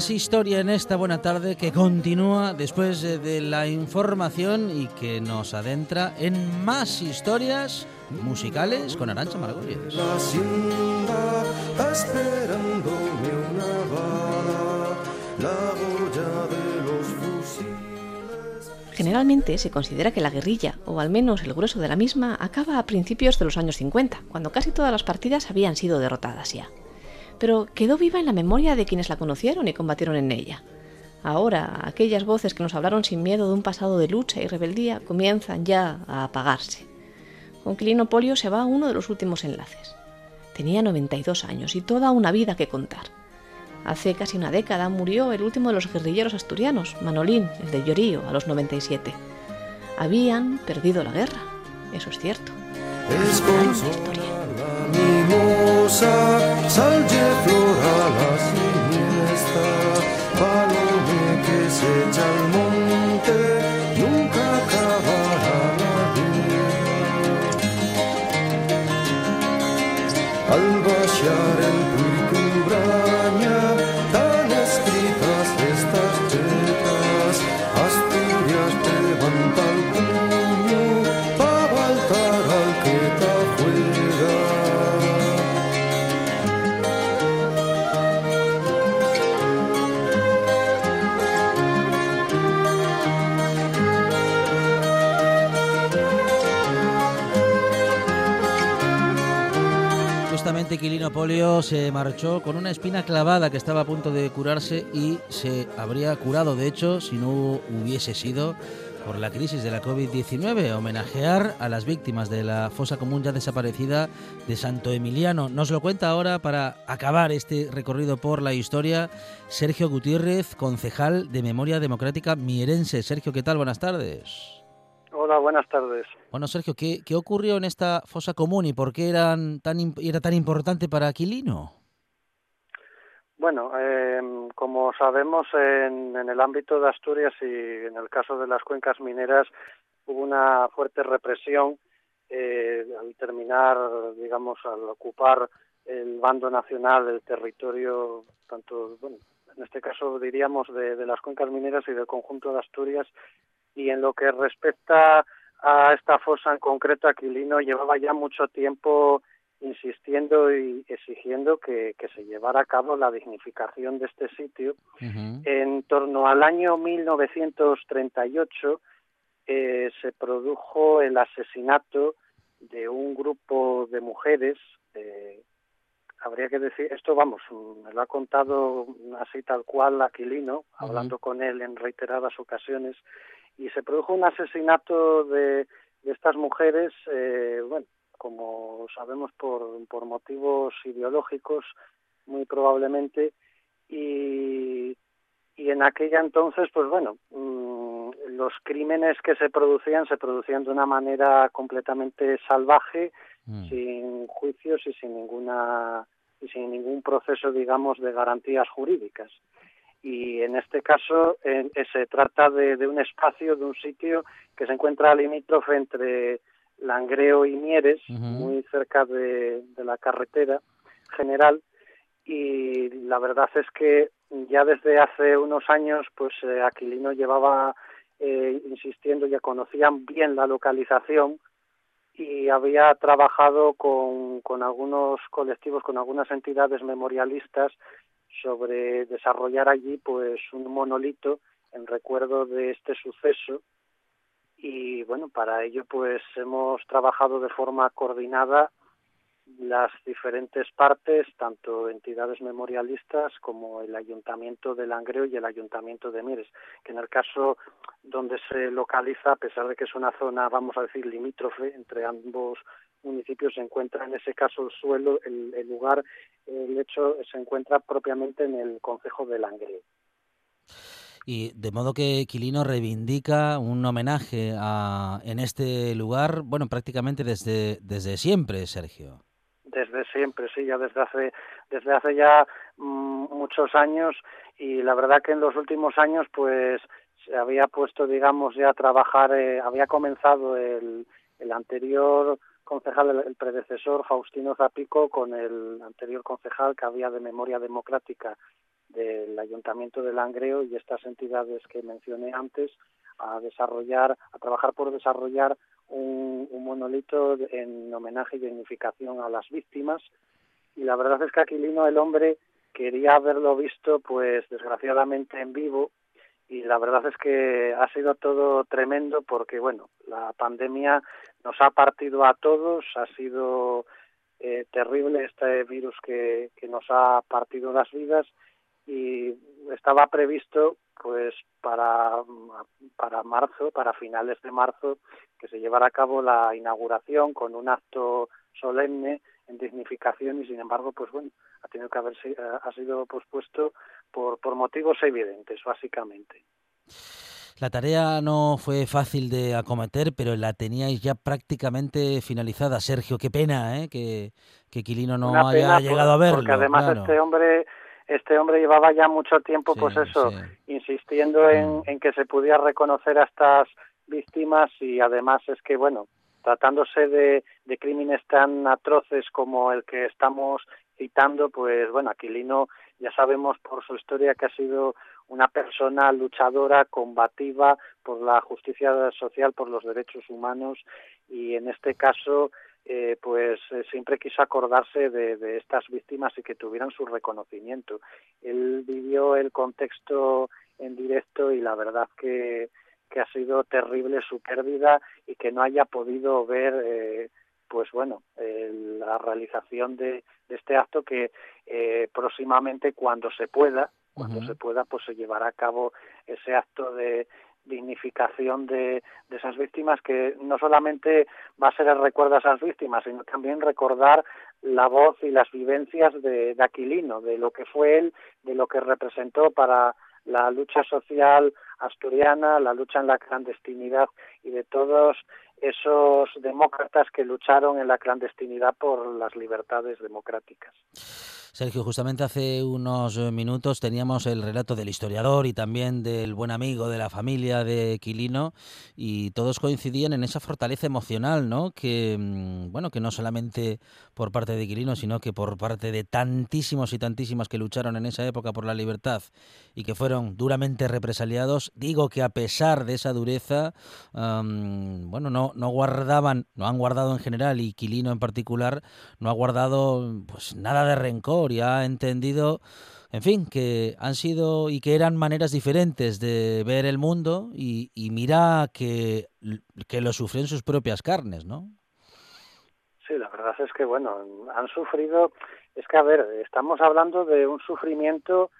Más historia en esta buena tarde que continúa después de la información y que nos adentra en más historias musicales con Arancha Margolles. Generalmente se considera que la guerrilla, o al menos el grueso de la misma, acaba a principios de los años 50, cuando casi todas las partidas habían sido derrotadas ya pero quedó viva en la memoria de quienes la conocieron y combatieron en ella. Ahora, aquellas voces que nos hablaron sin miedo de un pasado de lucha y rebeldía comienzan ya a apagarse. Con Polio se va uno de los últimos enlaces. Tenía 92 años y toda una vida que contar. Hace casi una década murió el último de los guerrilleros asturianos, Manolín, el de Llorío, a los 97. Habían perdido la guerra, eso es cierto. Es Follow me, kiss it, Quilino Polio se marchó con una espina clavada que estaba a punto de curarse y se habría curado, de hecho, si no hubiese sido por la crisis de la COVID-19, homenajear a las víctimas de la fosa común ya desaparecida de Santo Emiliano. Nos lo cuenta ahora para acabar este recorrido por la historia Sergio Gutiérrez, concejal de Memoria Democrática Mierense. Sergio, ¿qué tal? Buenas tardes. Hola, buenas tardes. Bueno, Sergio, ¿qué, qué ocurrió en esta fosa común y por qué eran tan, era tan importante para Aquilino? Bueno, eh, como sabemos, en, el ámbito de Asturias y en el caso de las cuencas mineras hubo una fuerte represión eh, al terminar, digamos, al ocupar el bando nacional del territorio, tanto, bueno, en este caso diríamos de, de las cuencas mineras y del conjunto de Asturias y en lo que respecta esta fosa en concreto, Aquilino llevaba ya mucho tiempo insistiendo y exigiendo que, se llevara a cabo la dignificación de este sitio. En torno al año 1938 eh, se produjo el asesinato de un grupo de mujeres. Eh, habría que decir, esto vamos, me lo ha contado así tal cual Aquilino, hablando con él en reiteradas ocasiones, y se produjo un asesinato de, estas mujeres, eh, bueno, como sabemos por, por motivos ideológicos, muy probablemente, y, y en aquella entonces, pues bueno, mm, los crímenes que se producían se producían de una manera completamente salvaje, mm. sin juicios y sin ninguna y sin ningún proceso, digamos, de garantías jurídicas y en este caso eh, se trata de, un espacio, de un sitio que se encuentra limítrofe entre Langreo y Mieres, muy cerca de, la carretera general. Y la verdad es que ya desde hace unos años pues eh, Aquilino llevaba eh, insistiendo, ya conocían bien la localización y había trabajado con, con algunos colectivos, con algunas entidades memorialistas sobre desarrollar allí pues un monolito en recuerdo de este suceso. Y bueno para ello pues hemos trabajado de forma coordinada las diferentes partes, tanto entidades memorialistas como el Ayuntamiento de Langreo y el Ayuntamiento de Mieres, que en el caso donde se localiza, a pesar de que es una zona, vamos a decir, limítrofe entre ambos municipios, se encuentra en ese caso el suelo, el, lugar, el hecho se encuentra propiamente en el Concejo de Langreo. Y de modo que Quilino reivindica un homenaje a, en este lugar, bueno, prácticamente desde, desde siempre, Sergio. Desde siempre, sí, ya desde hace, desde hace ya mm, muchos años y la verdad que en los últimos años pues se había puesto, digamos, ya a trabajar, eh, había comenzado el, el anterior concejal, el, predecesor Faustino Zapico, con el anterior concejal que había de memoria democrática del Ayuntamiento de Langreo y estas entidades que mencioné antes a desarrollar, a trabajar por desarrollar un, monolito en homenaje y dignificación a las víctimas. Y la verdad es que Aquilino, el hombre, quería haberlo visto, pues desgraciadamente en vivo. Y la verdad es que ha sido todo tremendo porque, bueno, la pandemia nos ha partido a todos, ha sido eh, terrible este virus que, que nos ha partido las vidas y estaba previsto pues para, para marzo, para finales de marzo, que se llevara a cabo la inauguración con un acto solemne en dignificación y sin embargo pues bueno ha tenido que haber ha sido pospuesto por, por motivos evidentes básicamente la tarea no fue fácil de acometer, pero la teníais ya prácticamente finalizada. Sergio, qué pena ¿eh? que, que Quilino no haya llegado a verlo. Porque además este hombre este hombre llevaba ya mucho tiempo, pues eso, insistiendo en, en, que se pudiera reconocer a estas víctimas y además es que, bueno, tratándose de, de crímenes tan atroces como el que estamos citando, pues bueno, Aquilino ya sabemos por su historia que ha sido una persona luchadora, combativa por la justicia social, por los derechos humanos y en este caso eh, pues eh, siempre quiso acordarse de, estas víctimas y que tuvieran su reconocimiento. Él vivió el contexto en directo y la verdad que, que ha sido terrible su pérdida y que no haya podido ver eh, pues bueno la realización de, este acto que próximamente cuando se pueda cuando se pueda pues se llevará a cabo ese acto de, dignificación de, de, esas víctimas que no solamente va a ser el recuerdo a esas víctimas, sino también recordar la voz y las vivencias de, de Aquilino, de lo que fue él, de lo que representó para la lucha social asturiana, la lucha en la clandestinidad y de todos esos demócratas que lucharon en la clandestinidad por las libertades democráticas. Sergio, justamente hace unos eh, minutos teníamos el relato del historiador y también del buen amigo de la familia de Quilino y todos coincidían en esa fortaleza emocional, ¿no? Que mm, bueno, que no solamente por parte de Quilino, sino que por parte de tantísimos y tantísimas que lucharon en esa época por la libertad y que fueron duramente represaliados, digo que a pesar de esa dureza, bueno, no no guardaban, no han guardado en general y Quilino en particular no ha guardado pues nada de rencor y ha entendido, en fin, que han sido y que eran maneras diferentes de ver el mundo y, mira que, que lo sufrió en sus propias carnes, ¿no? Sí, la verdad es que, bueno, han sufrido, es que, a ver, estamos hablando de un sufrimiento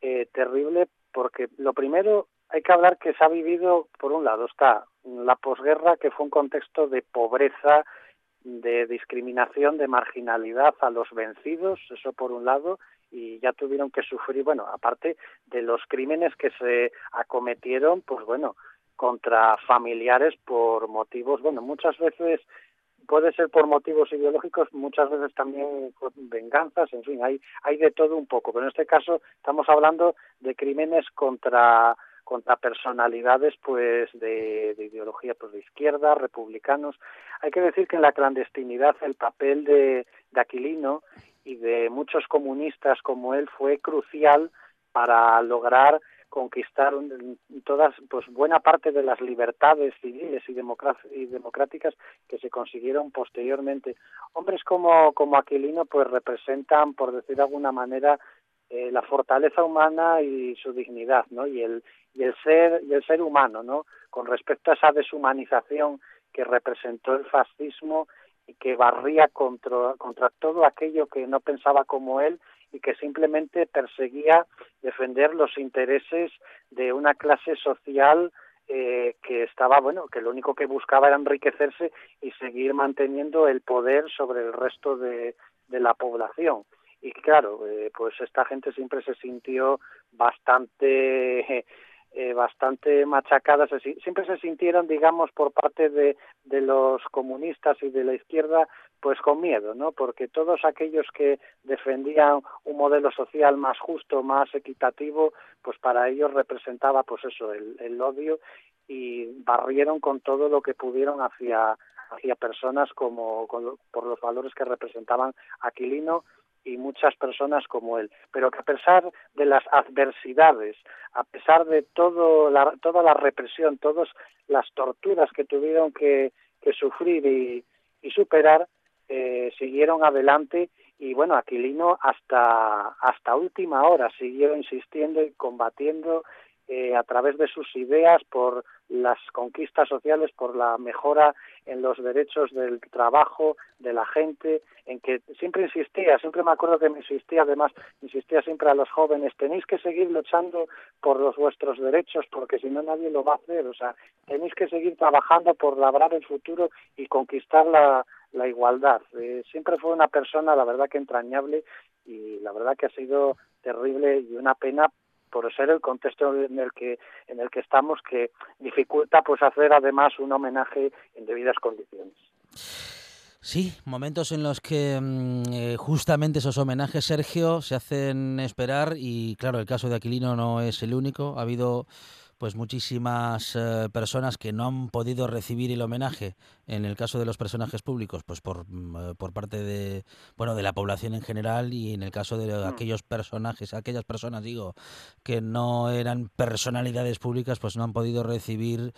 eh, terrible porque lo primero hay que hablar que se ha vivido, por un lado, está la posguerra, que fue un contexto de pobreza, de discriminación, de marginalidad a los vencidos, eso por un lado, y ya tuvieron que sufrir, bueno, aparte de los crímenes que se acometieron, pues bueno, contra familiares por motivos, bueno, muchas veces puede ser por motivos ideológicos, muchas veces también con venganzas, en fin, hay, hay de todo un poco, pero en este caso estamos hablando de crímenes contra contra personalidades pues de, ideología pues de izquierda, republicanos. Hay que decir que en la clandestinidad el papel de, de Aquilino y de muchos comunistas como él fue crucial para lograr conquistaron todas, pues buena parte de las libertades civiles y, democráticas que se consiguieron posteriormente. Hombres como, como Aquilino pues representan, por decir de alguna manera, eh, la fortaleza humana y su dignidad, ¿no? Y el, y el ser y el ser humano, ¿no? Con respecto a esa deshumanización que representó el fascismo y que barría contra, contra todo aquello que no pensaba como él y que simplemente perseguía defender los intereses de una clase social eh, que estaba, bueno, que lo único que buscaba era enriquecerse y seguir manteniendo el poder sobre el resto de, de la población. Y claro, eh, pues esta gente siempre se sintió bastante eh, bastante siempre se sintieron, digamos, por parte de, de los comunistas y de la izquierda, pues con miedo, ¿no? Porque todos aquellos que defendían un modelo social más justo, más equitativo, pues para ellos representaba, pues eso, el, el odio y barrieron con todo lo que pudieron hacia hacia personas como por los valores que representaban Aquilino y muchas personas como él, pero que a pesar de las adversidades, a pesar de todo la, toda la represión, todas las torturas que tuvieron que, que sufrir y, superar, eh, siguieron adelante y bueno, Aquilino hasta, hasta última hora siguió insistiendo y combatiendo eh, a través de sus ideas por las conquistas sociales, por la mejora en los derechos del trabajo, de la gente, en que siempre insistía, siempre me acuerdo que me insistía, además, insistía siempre a los jóvenes, tenéis que seguir luchando por los vuestros derechos, porque si no nadie lo va a hacer, o sea, tenéis que seguir trabajando por labrar el futuro y conquistar la, la igualdad. Eh, siempre fue una persona, la verdad que entrañable, y la verdad que ha sido terrible y una pena por ser el contexto en el que en el que estamos que dificulta pues hacer además un homenaje en debidas condiciones. Sí, momentos en los que mm, eh, justamente esos homenajes, Sergio, se hacen esperar y claro, el caso de Aquilino no es el único. Ha habido pues muchísimas eh, personas que no han podido recibir el homenaje en el caso de los personajes públicos pues por, mm, eh, por parte de bueno de la población en general y en el caso de mm. aquellos personajes aquellas personas digo que no eran personalidades públicas pues no han podido recibir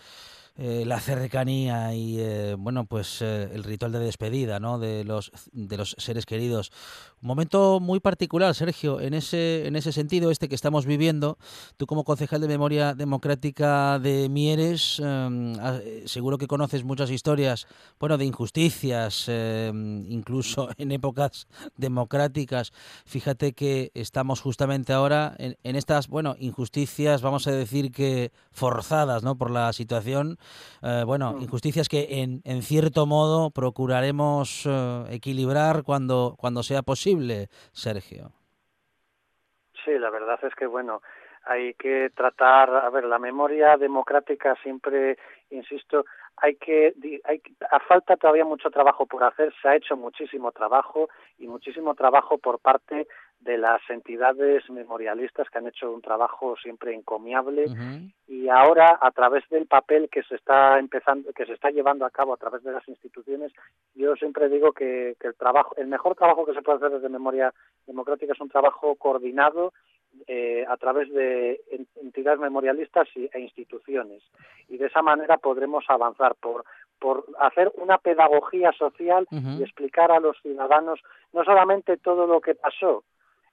eh, la cercanía y eh, bueno pues eh, el ritual de despedida ¿no? de los de los seres queridos momento muy particular Sergio en ese en ese sentido este que estamos viviendo. Tú como concejal de memoria democrática de Mieres em, seguro que conoces muchas historias bueno de injusticias em, incluso en épocas democráticas. Fíjate que estamos justamente ahora en, en estas bueno injusticias vamos a decir que forzadas no por la situación. Eh, bueno, mm. injusticias que en, en cierto modo procuraremos eh, equilibrar cuando, cuando sea posible, Sergio. Sí, la verdad es que, bueno, hay que tratar, a ver, la memoria democrática siempre, insisto, hay que, hay, a falta todavía mucho trabajo por hacer, se ha hecho muchísimo trabajo y muchísimo trabajo por parte de las entidades memorialistas que han hecho un trabajo siempre encomiable y ahora a través del papel que se está empezando que se está llevando a cabo a través de las instituciones yo siempre digo que, que el trabajo el mejor trabajo que se puede hacer desde memoria democrática es un trabajo coordinado eh, a través de entidades memorialistas e instituciones. Y de esa manera podremos avanzar por por hacer una pedagogía social y explicar a los ciudadanos no solamente todo lo que pasó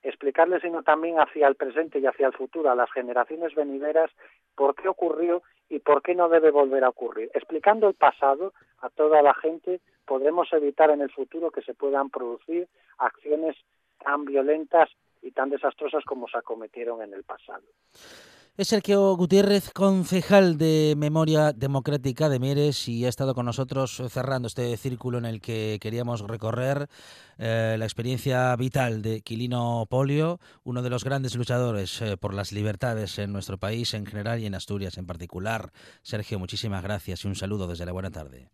explicarles sino también hacia el presente y hacia el futuro a las generaciones venideras por qué ocurrió y por qué no debe volver a ocurrir. Explicando el pasado a toda la gente podremos evitar en el futuro que se puedan producir acciones tan violentas y tan desastrosas como se acometieron en el pasado. Es Sergio Gutiérrez, concejal de Memoria Democrática de Mieres y ha estado con nosotros cerrando este círculo en el que queríamos recorrer eh, la experiencia vital de Quilino Polio, uno de los grandes luchadores eh, por las libertades en nuestro país en general y en Asturias en particular. Sergio, muchísimas gracias y un saludo desde la buena tarde.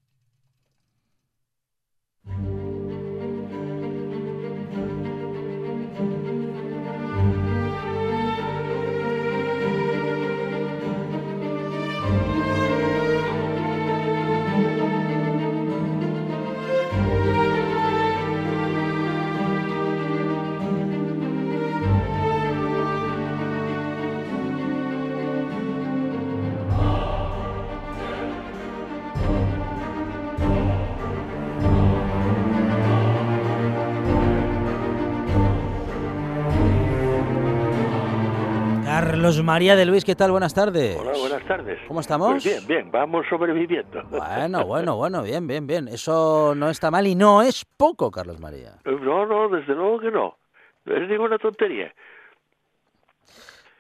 Carlos María de Luis, ¿qué tal? Buenas tardes. Hola, buenas tardes. ¿Cómo estamos? Pues bien, bien, vamos sobreviviendo. Bueno, bueno, bueno, bien, bien, bien. Eso no está mal y no es poco, Carlos María. No, no, desde luego que no. No es ninguna tontería.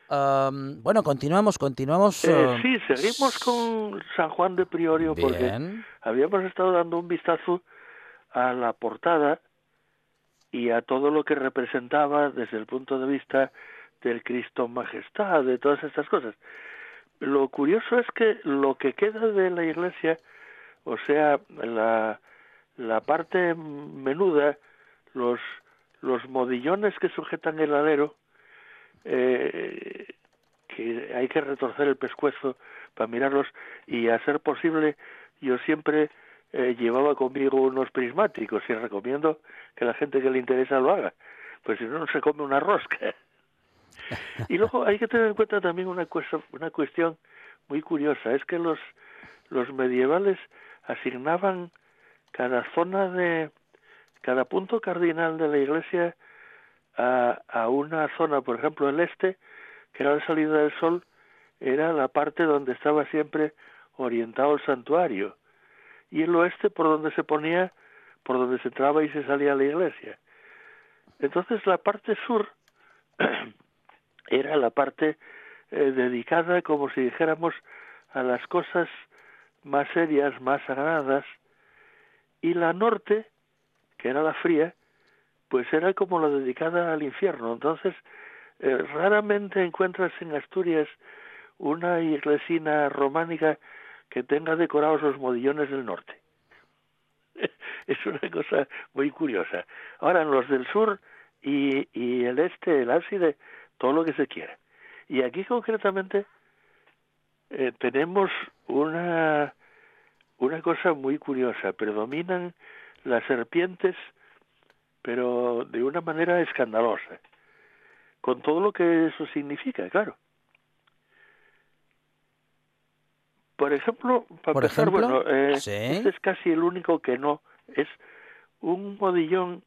Um, bueno, continuamos, continuamos. Eh, uh, sí, seguimos con San Juan de Priorio porque habíamos estado dando un vistazo a la portada y a todo lo que representaba desde el punto de vista del Cristo Majestad, de todas estas cosas. Lo curioso es que lo que queda de la iglesia, o sea, la, la parte menuda, los, los modillones que sujetan el alero, eh, que hay que retorcer el pescuezo para mirarlos y a ser posible yo siempre llevaba conmigo unos prismáticos y recomiendo que la gente que le interesa lo haga pues si no no se come una rosca y luego hay que tener en cuenta también una cuestión, una cuestión muy curiosa es que los los medievales asignaban cada zona de cada punto cardinal de la iglesia a, a una zona, por ejemplo, el este, que era la salida del sol, era la parte donde estaba siempre orientado el santuario, y el oeste por donde se ponía, por donde se entraba y se salía la iglesia. Entonces la parte sur era la parte eh, dedicada, como si dijéramos, a las cosas más serias, más sagradas, y la norte, que era la fría, pues era como la dedicada al infierno. Entonces, eh, raramente encuentras en Asturias una iglesina románica que tenga decorados los modillones del norte. es una cosa muy curiosa. Ahora, en los del sur y, y el este, el ábside, todo lo que se quiera. Y aquí concretamente eh, tenemos una, una cosa muy curiosa. Predominan las serpientes pero de una manera escandalosa, con todo lo que eso significa, claro. Por ejemplo, para Por empezar, ejemplo, bueno, eh, sí. este es casi el único que no, es un modillón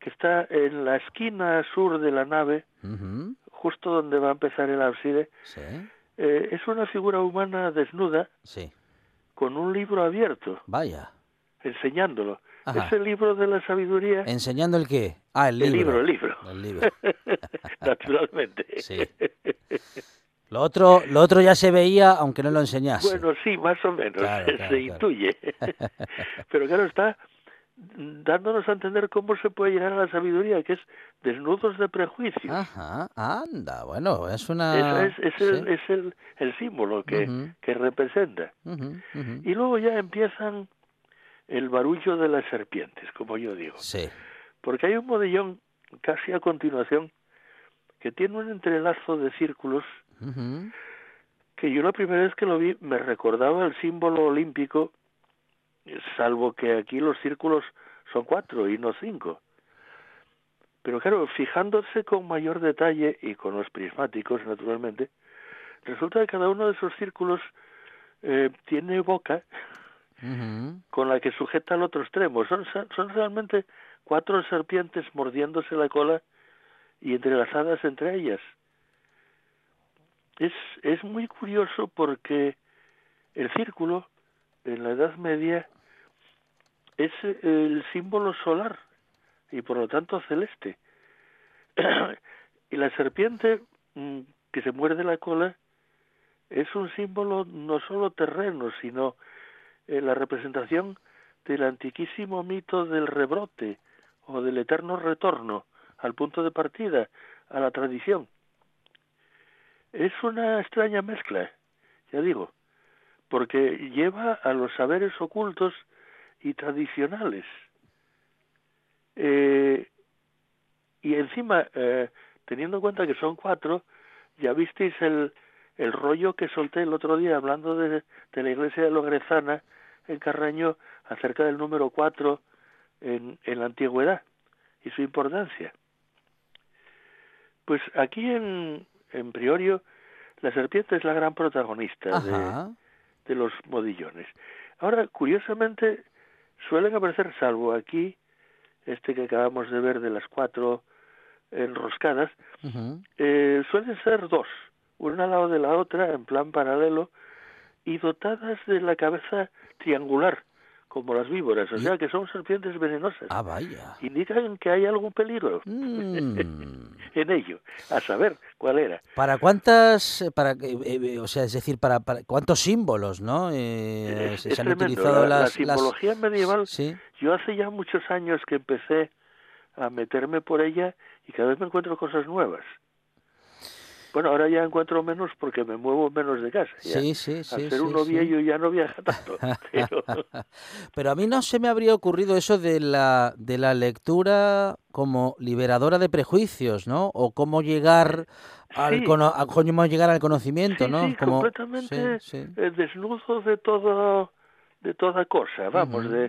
que está en la esquina sur de la nave, Ujú, justo donde va a empezar el ábside. Sí, Eh, es una figura humana desnuda sí. con un libro abierto, Vaya. enseñándolo. Ajá. Es el libro de la sabiduría. ¿Enseñando el qué? Ah, el El libro. libro, el libro. El libro. Naturalmente. Sí. Lo otro, lo otro ya se veía, aunque no lo enseñase. Bueno, sí, más o menos, Claro, se claro, claro. intuye. Pero claro, está dándonos a entender cómo se puede llegar a la sabiduría, que es desnudos de prejuicios. Ajá, anda, bueno, es una... Es, es el, sí. es el, el símbolo que, que representa. Y luego ya empiezan el barullo de las serpientes, como yo digo. Sí. Porque hay un modillón casi a continuación que tiene un entrelazo de círculos que yo la primera vez que lo vi me recordaba el símbolo olímpico, salvo que aquí los círculos son cuatro y no cinco. Pero claro, fijándose con mayor detalle y con los prismáticos, naturalmente, resulta que cada uno de esos círculos eh, tiene boca con la que sujeta al otro extremo. Son, son realmente cuatro serpientes mordiéndose la cola y entrelazadas entre ellas. Es, es muy curioso porque el círculo en la Edad Media es el símbolo solar y por lo tanto celeste. y la serpiente mm, que se muerde la cola es un símbolo no solo terreno, sino eh, la representación del antiquísimo mito del rebrote o del eterno retorno al punto de partida, a la tradición. Es una extraña mezcla, ya digo, porque lleva a los saberes ocultos y tradicionales. Eh, y encima, eh, teniendo en cuenta que son cuatro, ya visteis el, el rollo que solté el otro día hablando de, de la iglesia de Logrezana en Carraño acerca del número cuatro en, en la antigüedad y su importancia. Pues aquí en, en Priorio la serpiente es la gran protagonista de, de los modillones. Ahora, curiosamente, suelen aparecer, salvo aquí, este que acabamos de ver de las cuatro enroscadas, eh, suelen ser dos. una al lado de la otra, en plan paralelo, y dotadas de la cabeza triangular, como las víboras, o sea que son serpientes venenosas. Ah, vaya. Indican que hay algún peligro Mm. en ello, a saber cuál era. ¿Para cuántas, eh, para, eh, eh, o sea, es decir, para, para cuántos símbolos, ¿no? Eh, Es, se, es han tremendo. utilizado la, la las, las- simbología medieval, Sí. yo hace ya muchos años que empecé a meterme por ella y cada vez me encuentro cosas nuevas. Bueno, ahora ya encuentro menos porque me muevo menos de casa. ya. Sí, sí, Al sí, ser sí, uno sí. viejo ya no viaja tanto. pero- Pero a mí no se me habría ocurrido eso de la, de la lectura como liberadora de prejuicios, ¿no? O cómo llegar al, Sí. cono- a cómo llegar al conocimiento, Sí, ¿no? sí, como, completamente sí, sí. eh, desnudo de todo de toda cosa, vamos, de,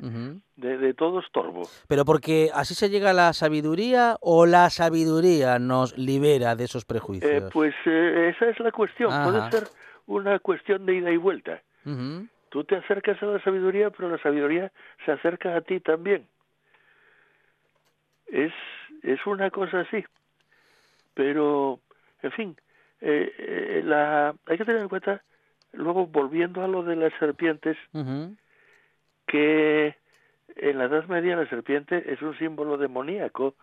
de, de todo estorbo. Pero porque así se llega a la sabiduría o la sabiduría nos libera de esos Eh, prejuicios. pues eh, esa es la cuestión, Ajá. puede ser una cuestión de ida y vuelta. Tú te acercas a la sabiduría, pero la sabiduría se acerca a ti también. Es, es una cosa así. Pero, en fin, eh, eh, la, hay que tener en cuenta, luego volviendo a lo de las serpientes. Que en la Edad Media la serpiente es un símbolo demoníaco.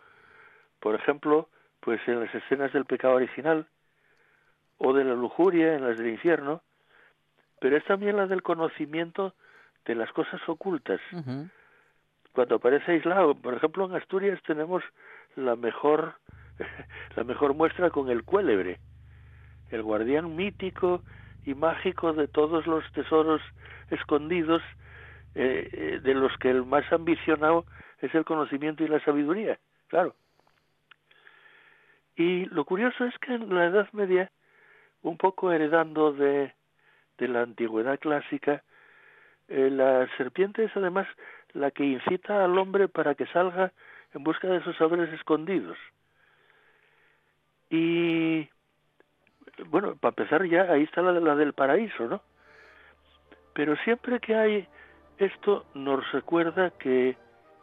Por ejemplo, pues en las escenas del pecado original o de la lujuria en las del infierno, pero es también la del conocimiento de las cosas ocultas. Cuando aparece aislado, por ejemplo, en Asturias tenemos la mejor la mejor muestra con el cuélebre, el guardián mítico y mágico de todos los tesoros escondidos, eh, de los que el más ambicionado es el conocimiento y la sabiduría, claro. Y lo curioso es que en la Edad Media, un poco heredando de, de la antigüedad clásica, eh, la serpiente es además la que incita al hombre para que salga en busca de sus saberes escondidos. Y bueno, para empezar ya, ahí está la, la del paraíso, ¿no? Pero siempre que hay esto nos recuerda que,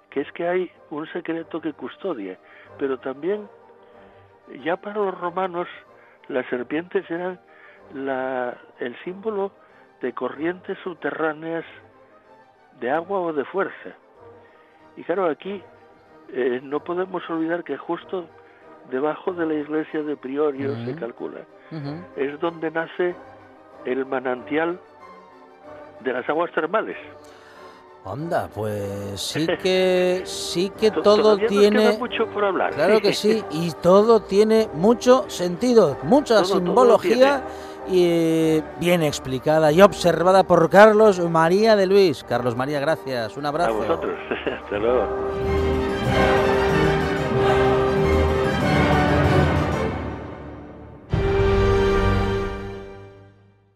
que es que hay un secreto que custodia, pero también ya para los romanos las serpientes eran la, el símbolo de corrientes subterráneas de agua o de fuerza. Y claro, aquí eh, no podemos olvidar que justo debajo de la iglesia de Priorio se calcula, es donde nace el manantial de las aguas termales. Anda, pues sí que sí que To- todo tiene queda mucho por hablar. Claro que sí, y todo tiene mucho sentido, mucha Todo, todo lo simbología y bien explicada y observada por Carlos María de Luis. Carlos María, gracias. Un A abrazo. vosotros. Hasta luego.